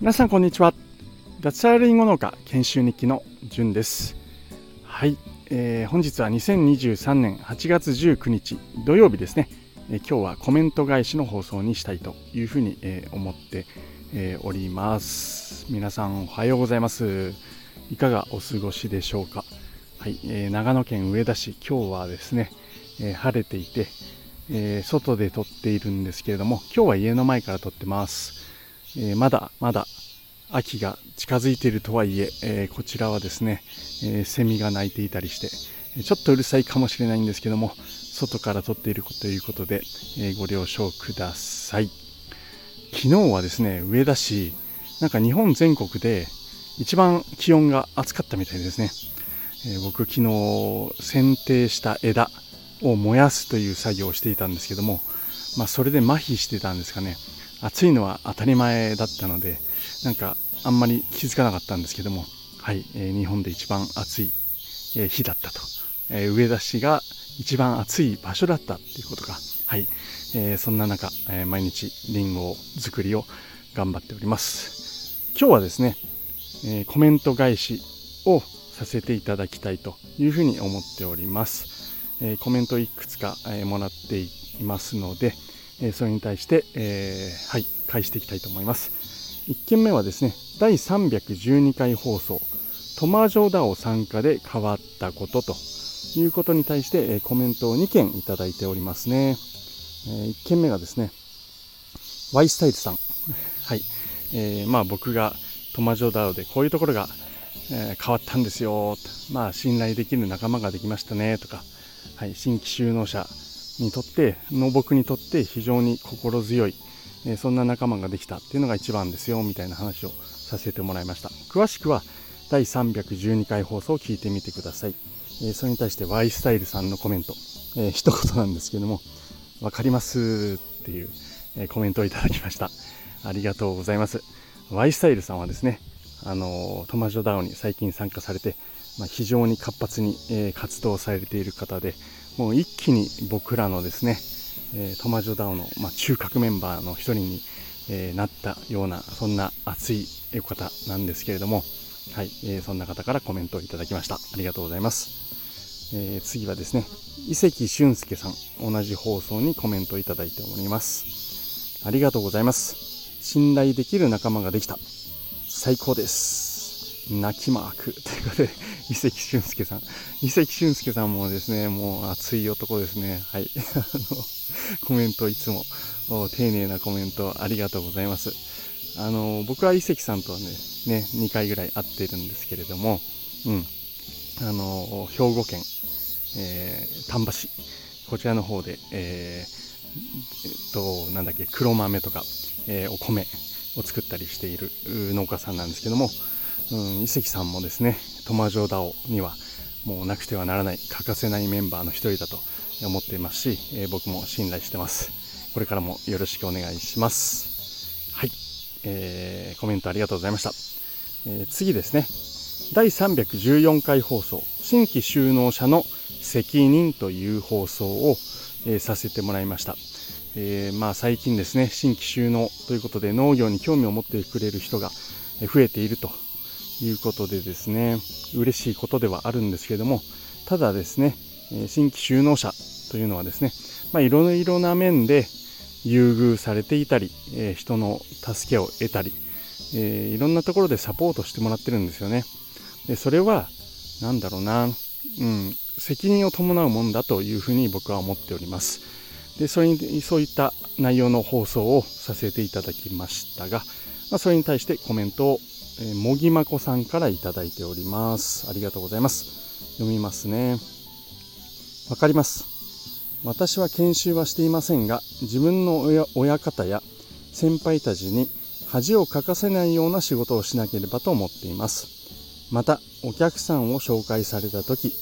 皆さんこんにちは。脱サラリンゴ農家研修日記のじゅんです。はい、えー、本日は2023年8月19日土曜日ですね、えー、今日はコメント返しの放送にしたいというふうに、えー、思って、えおります。皆さんおはようございます。いかがお過ごしでしょうか。はい、え長野県上田市。今日はですね、え晴れていて、え外で撮っているんですけれども今日は家の前から撮ってます。えー、まだまだ秋が近づいているとはいええー、こちらはですね、えー、セミが鳴いていたりしてちょっとうるさいかもしれないんですけども外から撮っているということで、えご了承ください。昨日はですね上田市なんか日本全国で一番気温が暑かったみたいですね、え僕昨日剪定した枝を燃やすという作業をしていたんですけども、まあ、それで麻痺してたんですかね。暑いのは当たり前だったのでなんかあんまり気づかなかったんですけども、はいえー、日本で一番暑い、えー、日だったと、えー、上田市が一番暑い場所だったっていうことが、はいえー、そんな中、えー、毎日りんご作りを頑張っております。今日はですね、えー、コメント返しをさせていただきたいというふうに思っております、え、コメントいくつか、え、もらっていますので、えそれに対して、え、はい、返していきたいと思います。1件目はですね、第312回放送、トマジョダオ参加で変わったことということに対して、えコメントを2件いただいておりますね。え1件目がですね、ワイスタイルさん。はい。えー、まあ僕がトマジョダオでこういうところが、え、変わったんですよ。まあ信頼できる仲間ができましたね。とか、はい、新規就農者にとっての僕にとって非常に心強い、えそんな仲間ができたっていうのが一番ですよみたいな話をさせてもらいました。詳しくは第312回放送を聞いてみてください、えそれに対して Y スタイルさんのコメント、えー、一言なんですけども分かりますっていう、えコメントをいただきました。ありがとうございます。Y スタイルさんはですねあのトマジョダウンに最近参加されて、まあ、非常に活発に、え活動されている方で、もう一気に僕らのですね、え、トマジョダオの、まあ、中核メンバーの一人に、え、なったようなそんな熱い方なんですけれども、はいえー、そんな方からコメントをいただきました。ありがとうございます、えー、次はですね伊関俊介さん同じ放送にコメントをいただいております。ありがとうございます。信頼できる仲間ができた。最高です。泣きマーク。ということで、伊関俊介さん。伊関俊介さんもですね、もう熱い男ですね。はい。あの、コメントいつも、丁寧なコメントありがとうございます。あの、僕は伊関さんとはね、ね、2回ぐらい会ってるんですけれども、うん。あの、兵庫県、えー、丹波市、こちらの方で、えー、えっと、なんだっけ、黒豆とか、えー、お米を作ったりしている農家さんなんですけども、うん、伊関さんもですね、トマジョダオにはもうなくてはならない、欠かせないメンバーの一人だと思っていますし、えー、僕も信頼してます。これからもよろしくお願いします。はい、えー、コメントありがとうございました。えー、次ですね、第314回放送、新規就農者の責任という放送を、えー、させてもらいました。えー、まあ最近ですね、新規就農ということで農業に興味を持ってくれる人が増えているということでですね嬉しいことではあるんですけどもただですね新規就農者というのはですね、ま、いろいろな面で優遇されていたり、え人の助けを得たり、えいろんなところでサポートしてもらってるんですよね。でそれは何だろうな、うん、責任を伴うもんだというふうに僕は思っております。でそれにそういった内容の放送をさせていただきましたが、まあ、それに対してコメントをえもぎまこさんからいただいております。ありがとうございます。読みますね。わかります。私は研修はしていませんが、自分の親親方や先輩たちに恥をかかせないような仕事をしなければと思っています。また、お客さんを紹介された時、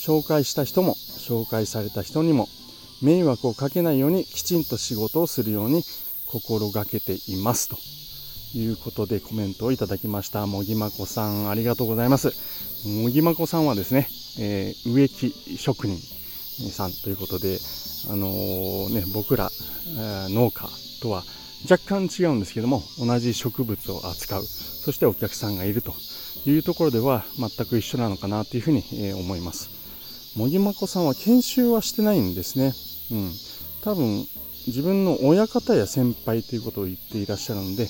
紹介した人も紹介された人にも迷惑をかけないようにきちんと仕事をするように心がけていますということでコメントをいただきました。もぎまこさん、ありがとうございます。もぎまこさんはですね、えー、植木職人、さんということで、あのー、ね、僕らえ、農家とは若干違うんですけども同じ植物を扱うそしてお客さんがいるというところでは全く一緒なのかなというふうに、え思います茂木まこさんは研修はしてないんですね、うん、多分自分の親方や先輩ということを言っていらっしゃるので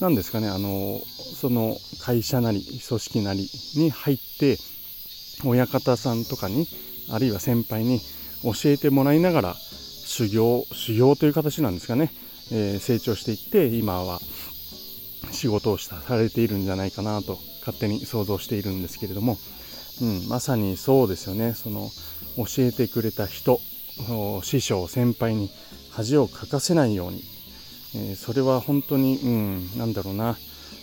何ですかねあのその会社なり組織なりに入って親方さんとかにあるいは先輩に教えてもらいながら修行修行という形なんですかね、えー、成長していって今は仕事をしたされているんじゃないかなと勝手に想像しているんですけれども、うん、まさにそうですよね。その教えてくれた人師匠先輩に恥をかかせないように、えー、それは本当に、うん、なんだろうな、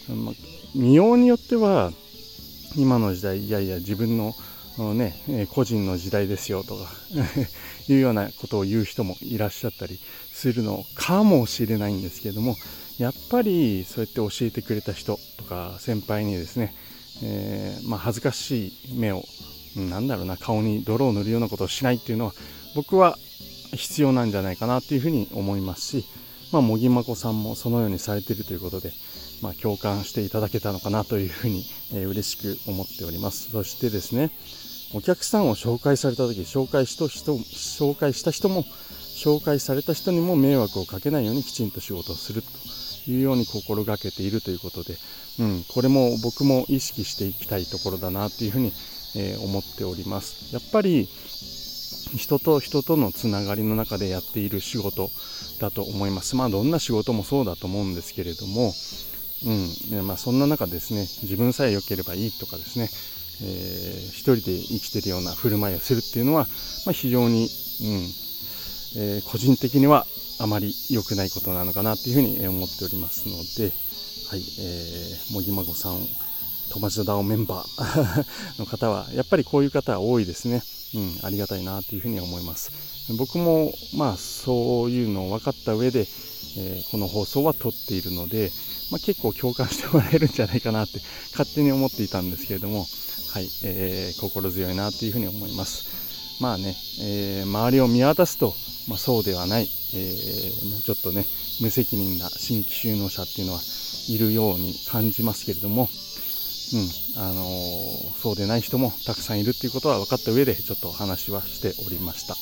ま、見ようによっては今の時代いやいや自分のね、え個人の時代ですよとか いうようなことを言う人もいらっしゃったりするのかもしれないんですけれどもやっぱりそうやって教えてくれた人とか先輩にですね、えー、まあ、恥ずかしい目をなんだろうな顔に泥を塗るようなことをしないっていうのは僕は必要なんじゃないかなというふうに思いますし、まあ、茂木真子さんもそのようにされているということで、まあ、共感していただけたのかなというふうに、えー、嬉しく思っております。そしてですねお客さんを紹介された時紹介した人紹介した人も紹介された人にも迷惑をかけないようにきちんと仕事をするというように心がけているということで、うん、これも僕も意識していきたいところだなというふうに、えー、思っております。やっぱり人と人とのつながりの中でやっている仕事だと思います。まあどんな仕事もそうだと思うんですけれどもうん。まあ、そんな中ですね自分さえ良ければいいとかですね、えー、一人で生きてるような振る舞いをするっていうのは、まあ、非常に、うん。えー、個人的にはあまり良くないことなのかなというふうに思っておりますので、はい。えー、茂木孫さん友達のダオメンバー の方はやっぱりこういう方は多いですね、うん、ありがたいなというふうに思います僕もまあそういうのを分かった上で、えー、この放送は撮っているので、まあ、結構共感してもらえるんじゃないかなって勝手に思っていたんですけれども、はいえー、心強いなというふうに思います。まあね、えー、周りを見渡すと、まあ、そうではない、えー、ちょっとね、無責任な新規就農者っていうのはいるように感じますけれども、うん。あのー、そうでない人もたくさんいるっていうことは分かった上でちょっと話はしておりました。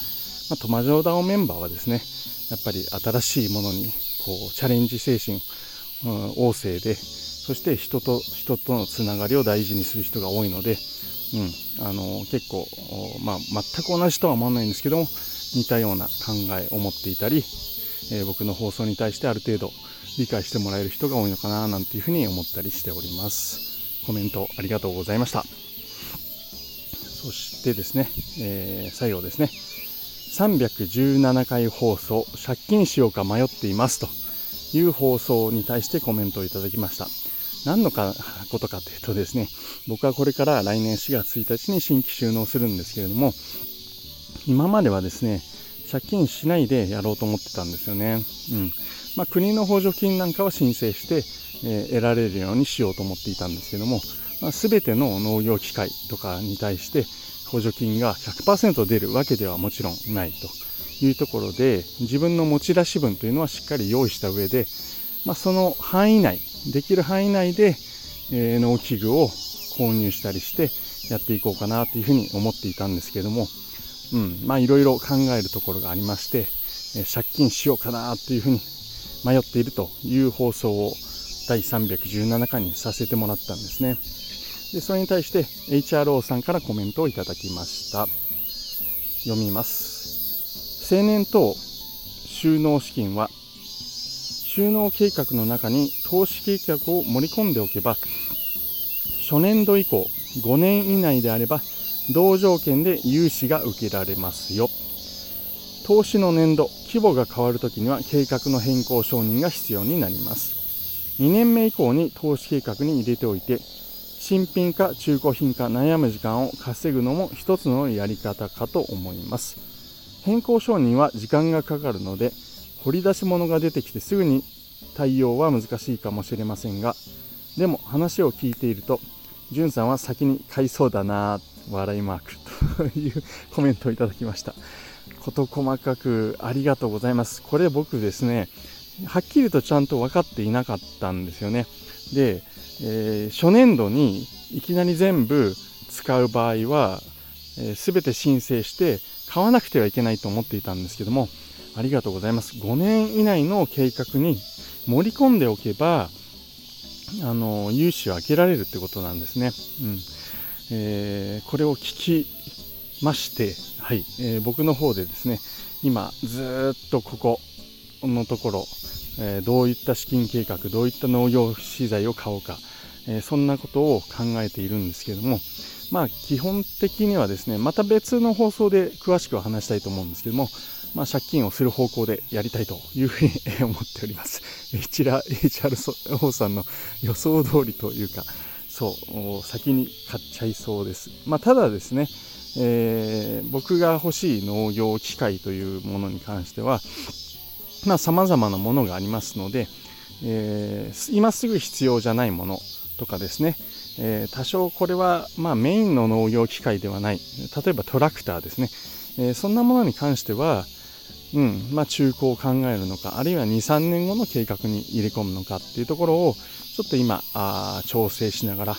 まあ、トマジョーダオメンバーはですね、やっぱり新しいものにこうチャレンジ精神うん、旺盛でそして人と人とのつながりを大事にする人が多いので、うん、あの結構、まあ、全く同じとは思わないんですけども似たような考えを持っていたり、えー、僕の放送に対してある程度理解してもらえる人が多いのかななんていうふうに思ったりしております。コメントありがとうございましたそしてですね、えー、最後ですね317回放送借金しようか迷っていますという放送に対してコメントをいただきました。何のかことかというとですね、僕はこれから来年4月1日に新規収納するんですけれども、今まではですね、借金しないでやろうと思ってたんですよね。うん。まあ、国の補助金なんかは申請して、えー、得られるようにしようと思っていたんですけども、まあ、全ての農業機械とかに対して補助金が100%出るわけではもちろんないと。いうところで自分の持ち出し分というのはしっかり用意した上で、まあ、その範囲内できる範囲内で、えー、農機具を購入したりしてやっていこうかなというふうに思っていたんですけども、うん、まあいろいろ考えるところがありまして、え、借金しようかなというふうに迷っているという放送を第317回にさせてもらったんですね。でそれに対して HRO さんからコメントをいただきました。読みます。青年等収納資金は収納計画の中に投資計画を盛り込んでおけば初年度以降5年以内であれば同条件で融資が受けられますよ投資の年度規模が変わるときには計画の変更承認が必要になります。2年目以降に投資計画に入れておいて新品か中古品か悩む時間を稼ぐのも一つのやり方かと思います。変更承認は時間がかかるので掘り出し物が出てきてすぐに対応は難しいかもしれませんがでも話を聞いているとじゅんさんは先に買いそうだな笑いマークというコメントをいただきました。事細かくありがとうございます。これ僕ですね、はっきりとちゃんと分かっていなかったんですよね。で、えー、初年度にいきなり全部使う場合は、えー、全て申請して買わなくてはいけないと思っていたんですけども、ありがとうございます。5年以内の計画に盛り込んでおけば、あの、融資を開けられるってことなんですね。うん。えー、これを聞きまして、はい、えー、僕の方でですね、今ずっとここのところ、えー、どういった資金計画、どういった農業資材を買おうか、えそんなことを考えているんですけども、まあ基本的にはですね、また別の放送で詳しくは話したいと思うんですけども、まあ、借金をする方向でやりたいというふうに 思っております。HR さんの予想通りというか、そう、先に買っちゃいそうです。まあ、ただですね、えー、僕が欲しい農業機械というものに関してはさ、まあ、様々なものがありますので、えー、今すぐ必要じゃないものとかですね、えー、多少これは、まあ、メインの農業機械ではない、例えばトラクターですね、え、そんなものに関しては、うんまあ、中古を考えるのか、あるいは2、3年後の計画に入れ込むのかっていうところを、ちょっと今、あ調整しながら、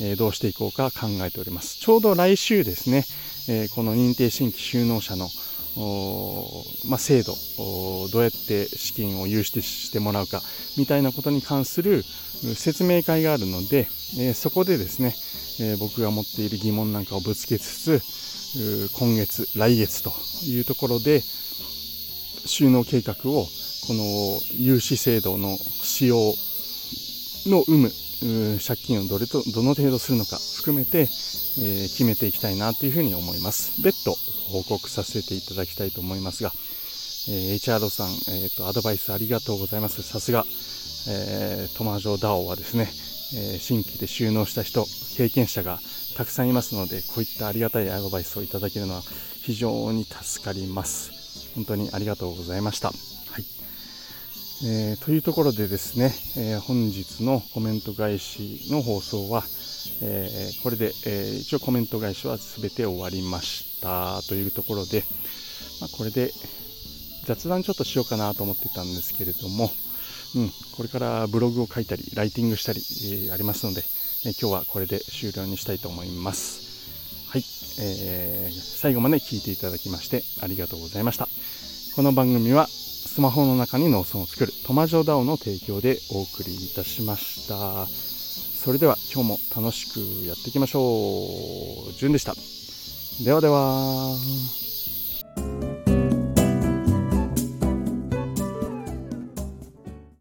え、どうしていこうか考えております。ちょうど来週ですね、え、この認定新規就農者のまあ、制度どうやって資金を融資してもらうかみたいなことに関する説明会があるので、え、そこでですね、え、僕が持っている疑問なんかをぶつけつつ今月来月というところで収納計画をこの融資制度の使用の有無借金をどれとどの程度するのか含めて、えー、決めていきたいなというふうに思います。別途報告させていただきたいと思いますが、えー、HR さん、えーと、アドバイスありがとうございます。さすが、えー、トマジョダオはですね、えー、新規で収納した人、経験者がたくさんいますので、こういったありがたいアドバイスをいただけるのは非常に助かります。本当にありがとうございました。はいえー、というところでですね、えー、本日のコメント返しの放送は、えー、これで、え一応コメント返しは全て終わりましたというところで、まあ、これで雑談ちょっとしようかなと思ってたんですけれども、うん、これからブログを書いたり、ライティングしたり、えありますので、え今日はこれで終了にしたいと思います。はい、えー、最後まで聞いていただきましてありがとうございました。この番組はスマホの中に農村を作るトマジョダオの提供でお送りいたしました。それでは今日も楽しくやっていきましょう。じゅんでした。ではでは。